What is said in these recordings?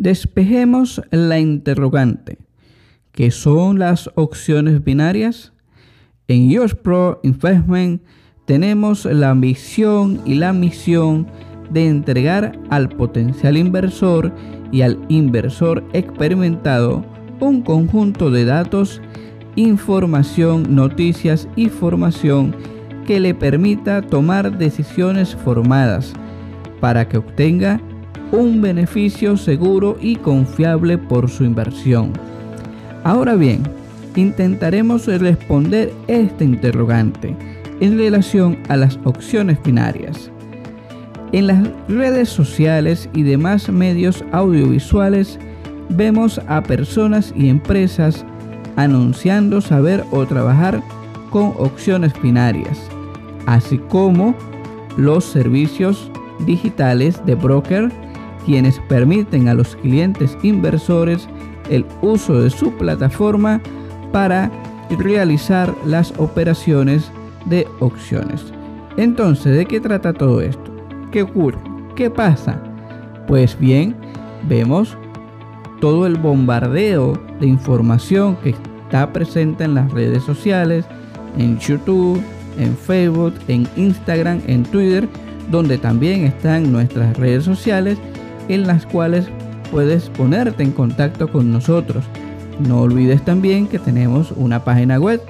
Despejemos la interrogante. ¿Qué son las opciones binarias? En US Pro Investment tenemos la ambición y la misión de entregar al potencial inversor y al inversor experimentado un conjunto de datos, información, noticias y formación que le permita tomar decisiones formadas para que obtenga un beneficio seguro y confiable por su inversión. Ahora bien, intentaremos responder este interrogante en relación a las opciones binarias. En las redes sociales y demás medios audiovisuales vemos a personas y empresas anunciando saber o trabajar con opciones binarias, así como los servicios digitales de broker quienes permiten a los clientes inversores el uso de su plataforma para realizar las operaciones de opciones. Entonces, ¿de qué trata todo esto? ¿Qué ocurre? ¿Qué pasa? Pues bien, vemos todo el bombardeo de información que está presente en las redes sociales, en YouTube, en Facebook, en Instagram, en Twitter, donde también están nuestras redes sociales en las cuales puedes ponerte en contacto con nosotros. No olvides también que tenemos una página web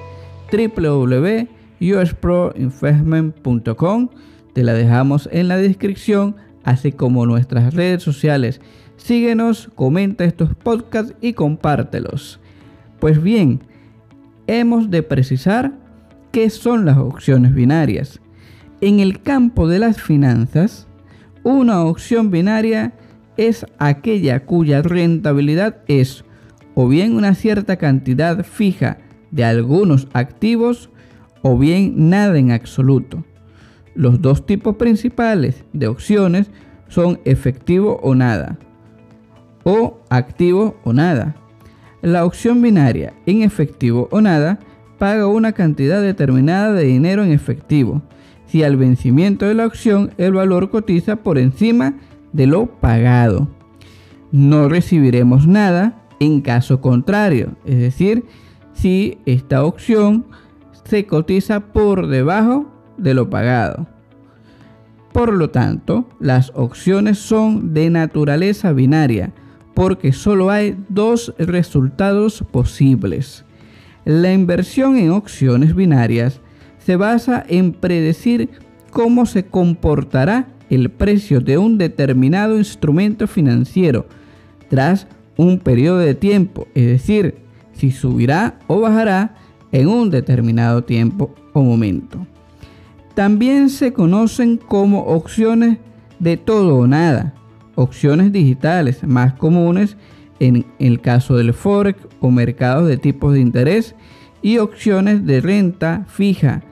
www.usproinvestment.com. Te la dejamos en la descripción, así como nuestras redes sociales. Síguenos, comenta estos podcasts y compártelos. Pues bien, hemos de precisar qué son las opciones binarias. En el campo de las finanzas, una opción binaria es aquella cuya rentabilidad es o bien una cierta cantidad fija de algunos activos o bien nada en absoluto. Los dos tipos principales de opciones son efectivo o nada o activo o nada. La opción binaria en efectivo o nada paga una cantidad determinada de dinero en efectivo si al vencimiento de la opción el valor cotiza por encima de lo pagado. No recibiremos nada en caso contrario, es decir, si esta opción se cotiza por debajo de lo pagado. Por lo tanto, las opciones son de naturaleza binaria, porque solo hay dos resultados posibles. La inversión en opciones binarias se basa en predecir cómo se comportará el precio de un determinado instrumento financiero tras un periodo de tiempo, es decir, si subirá o bajará en un determinado tiempo o momento. También se conocen como opciones de todo o nada, opciones digitales más comunes en el caso del forex o mercados de tipos de interés y opciones de renta fija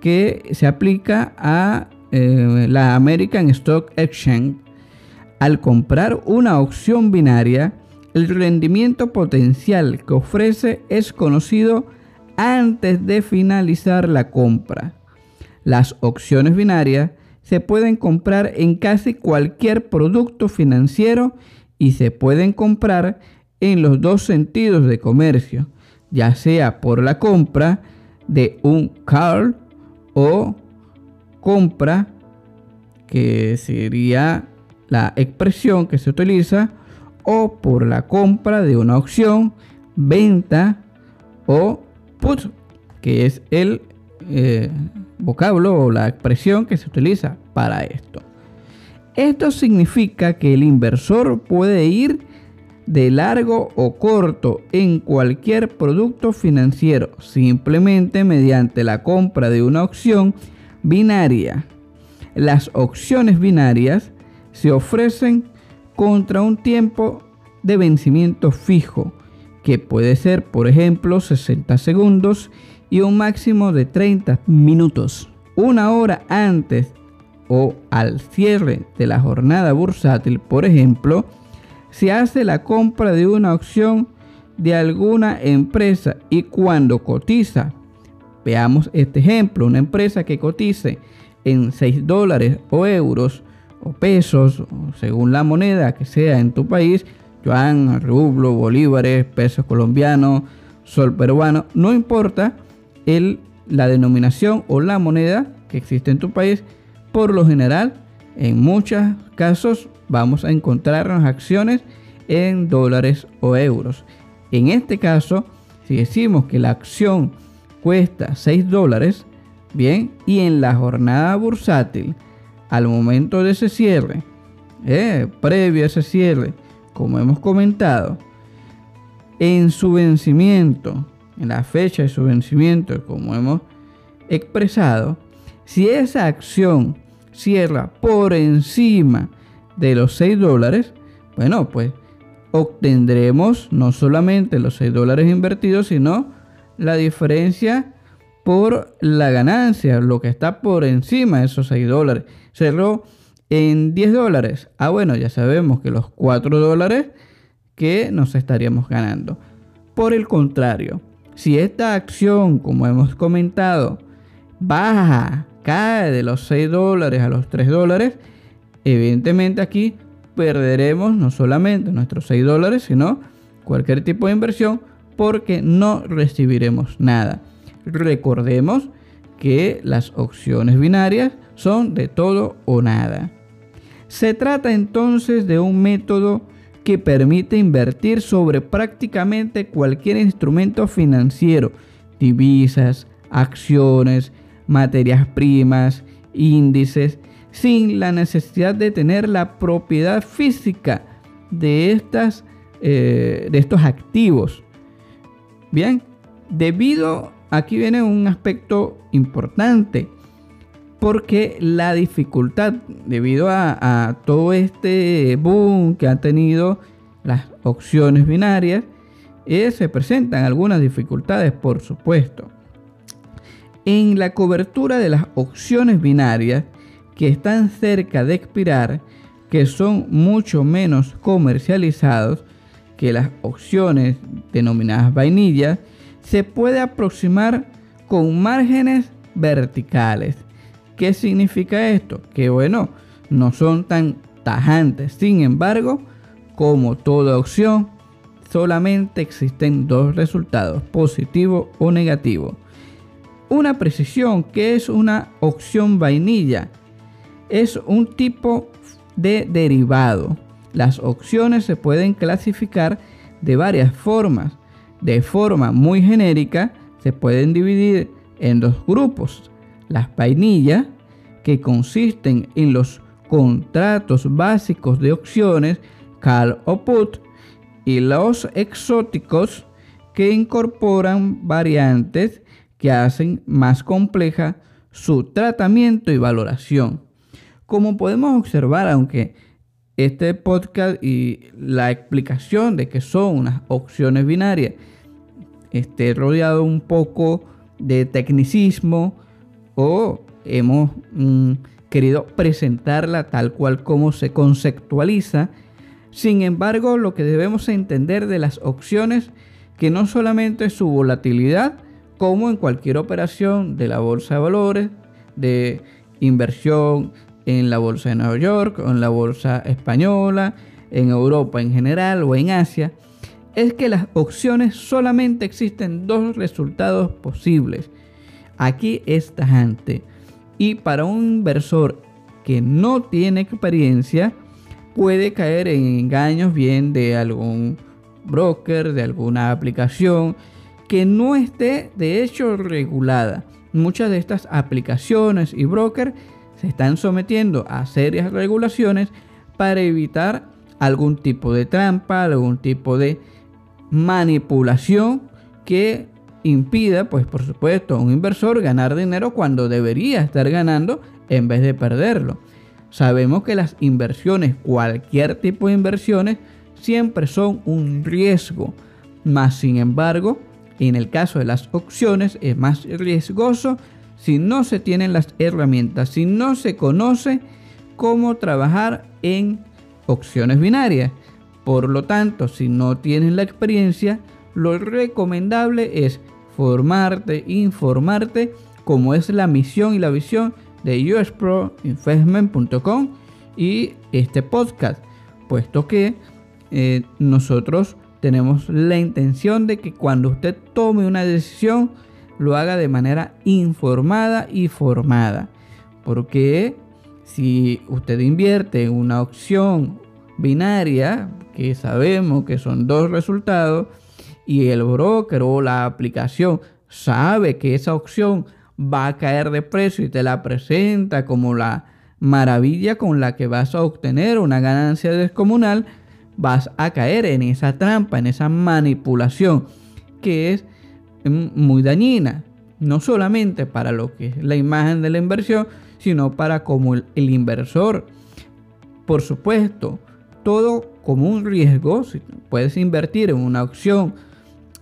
que se aplica a eh, la American Stock Exchange, al comprar una opción binaria, el rendimiento potencial que ofrece es conocido antes de finalizar la compra. Las opciones binarias se pueden comprar en casi cualquier producto financiero y se pueden comprar en los dos sentidos de comercio, ya sea por la compra de un call o compra, que sería la expresión que se utiliza, o por la compra de una opción, venta o put, que es el eh, vocablo o la expresión que se utiliza para esto. Esto significa que el inversor puede ir de largo o corto en cualquier producto financiero simplemente mediante la compra de una opción binaria. Las opciones binarias se ofrecen contra un tiempo de vencimiento fijo, que puede ser, por ejemplo, 60 segundos y un máximo de 30 minutos. Una hora antes o al cierre de la jornada bursátil, por ejemplo, se hace la compra de una opción de alguna empresa y cuando cotiza, veamos este ejemplo, una empresa que cotice en 6 dólares o euros o pesos, según la moneda que sea en tu país, yuan, rublo, bolívares, pesos colombianos, sol peruano, no importa el, la denominación o la moneda que existe en tu país, por lo general, en muchos casos vamos a encontrar las acciones en dólares o euros. En este caso, si decimos que la acción cuesta 6 dólares, bien, y en la jornada bursátil, al momento de ese cierre, eh, previo a ese cierre, como hemos comentado, en su vencimiento, en la fecha de su vencimiento, como hemos expresado, si esa acción cierra por encima de los 6 dólares, bueno, pues obtendremos no solamente los 6 dólares invertidos, sino la diferencia por la ganancia, lo que está por encima de esos 6 dólares. Cerró en 10 dólares. Ah, bueno, ya sabemos que los 4 dólares que nos estaríamos ganando. Por el contrario, si esta acción, como hemos comentado, baja cae de los 6 dólares a los 3 dólares, evidentemente aquí perderemos no solamente nuestros 6 dólares, sino cualquier tipo de inversión porque no recibiremos nada. Recordemos que las opciones binarias son de todo o nada. Se trata entonces de un método que permite invertir sobre prácticamente cualquier instrumento financiero, divisas, acciones, materias primas, índices, sin la necesidad de tener la propiedad física de, estas, eh, de estos activos. Bien, debido, aquí viene un aspecto importante, porque la dificultad, debido a, todo este boom que han tenido las opciones binarias, eh, se presentan algunas dificultades, por supuesto. En la cobertura de las opciones binarias que están cerca de expirar, que son mucho menos comercializados que las opciones denominadas vainillas, se puede aproximar con márgenes verticales. ¿Qué significa esto? Que bueno, no son tan tajantes. Sin embargo, como toda opción, solamente existen dos resultados, positivo o negativo. Una precisión que es una opción vainilla. Es un tipo de derivado. Las opciones se pueden clasificar de varias formas. De forma muy genérica se pueden dividir en dos grupos. Las vainillas, que consisten en los contratos básicos de opciones, call o put, y los exóticos, que incorporan variantes que hacen más compleja su tratamiento y valoración. Como podemos observar, aunque este podcast y la explicación de qué son unas opciones binarias esté rodeado un poco de tecnicismo o hemos mm, querido presentarla tal cual como se conceptualiza. Sin embargo, lo que debemos entender de las opciones que no solamente es su volatilidad, como en cualquier operación de la bolsa de valores, de inversión en la bolsa de Nueva York o en la bolsa española, en Europa en general o en Asia, es que las opciones solamente existen dos resultados posibles. Aquí es tajante. Y para un inversor que no tiene experiencia, puede caer en engaños bien de algún broker, de alguna aplicación que no esté de hecho regulada. Muchas de estas aplicaciones y brokers se están sometiendo a serias regulaciones para evitar algún tipo de trampa, algún tipo de manipulación que impida, pues por supuesto, a un inversor ganar dinero cuando debería estar ganando en vez de perderlo. Sabemos que las inversiones, cualquier tipo de inversiones, siempre son un riesgo. Más sin embargo, en el caso de las opciones es más riesgoso si no se tienen las herramientas, si no se conoce cómo trabajar en opciones binarias. Por lo tanto, si no tienes la experiencia, lo recomendable es formarte, informarte, como es la misión y la visión de usproinvestment.com y este podcast, puesto que eh, nosotros tenemos la intención de que cuando usted tome una decisión, lo haga de manera informada y formada. Porque si usted invierte en una opción binaria, que sabemos que son dos resultados, y el broker o la aplicación sabe que esa opción va a caer de precio y te la presenta como la maravilla con la que vas a obtener una ganancia descomunal, vas a caer en esa trampa, en esa manipulación que es muy dañina, no solamente para lo que es la imagen de la inversión, sino para como el, inversor. Por supuesto, todo como un riesgo, si puedes invertir en una opción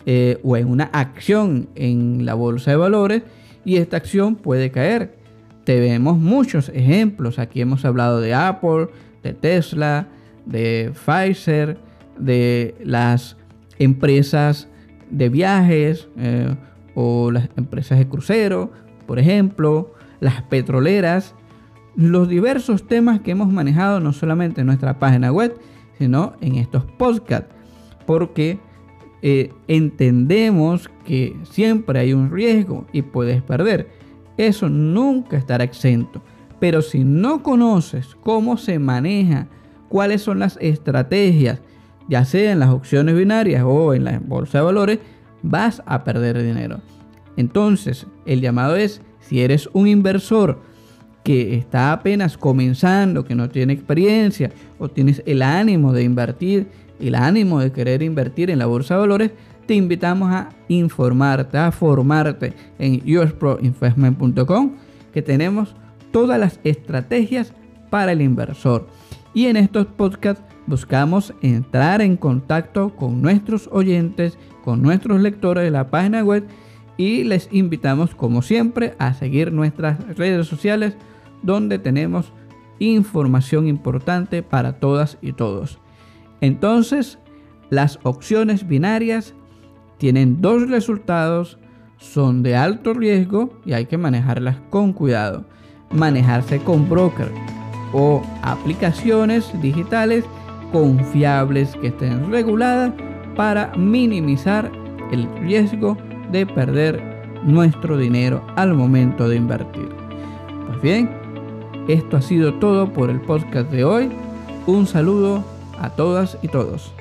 eh, o en una acción en la bolsa de valores y esta acción puede caer. Tenemos muchos ejemplos. Aquí hemos hablado de Apple, de Tesla, de Pfizer, de las empresas de viajes eh, o las empresas de crucero, por ejemplo, las petroleras, los diversos temas que hemos manejado no solamente en nuestra página web, sino en estos podcasts, porque eh, entendemos que siempre hay un riesgo y puedes perder. Eso nunca estará exento. Pero si no conoces cómo se maneja, cuáles son las estrategias, ya sea en las opciones binarias o en la bolsa de valores, vas a perder dinero. Entonces, el llamado es, si eres un inversor que está apenas comenzando, que no tiene experiencia o tienes el ánimo de invertir el ánimo de querer invertir en la bolsa de valores, te invitamos a informarte, a formarte en usproinvestment.com, que tenemos todas las estrategias para el inversor. Y en estos podcasts buscamos entrar en contacto con nuestros oyentes, con nuestros lectores de la página web y les invitamos como siempre a seguir nuestras redes sociales donde tenemos información importante para todas y todos. Entonces, las opciones binarias tienen dos resultados, son de alto riesgo y hay que manejarlas con cuidado. Manejarse con broker o aplicaciones digitales confiables que estén reguladas para minimizar el riesgo de perder nuestro dinero al momento de invertir. Pues bien, esto ha sido todo por el podcast de hoy. Un saludo a todas y todos.